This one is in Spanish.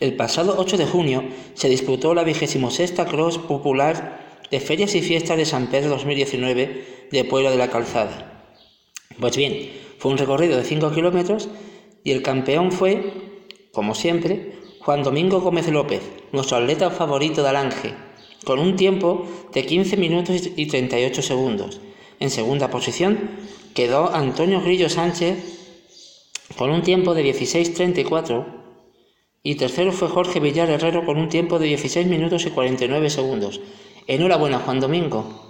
El pasado 8 de junio se disputó la 26 Cross Popular de Ferias y Fiestas de San Pedro 2019 de Pueblo de la Calzada. Pues bien, fue un recorrido de 5 kilómetros y el campeón fue, como siempre, Juan Domingo Gómez López, nuestro atleta favorito de Alange, con un tiempo de 15 minutos y 38 segundos. En segunda posición quedó Antonio Grillo Sánchez con un tiempo de 16.34 y tercero fue Jorge Villar Herrero con un tiempo de 16 minutos y 49 segundos. Enhorabuena, Juan Domingo.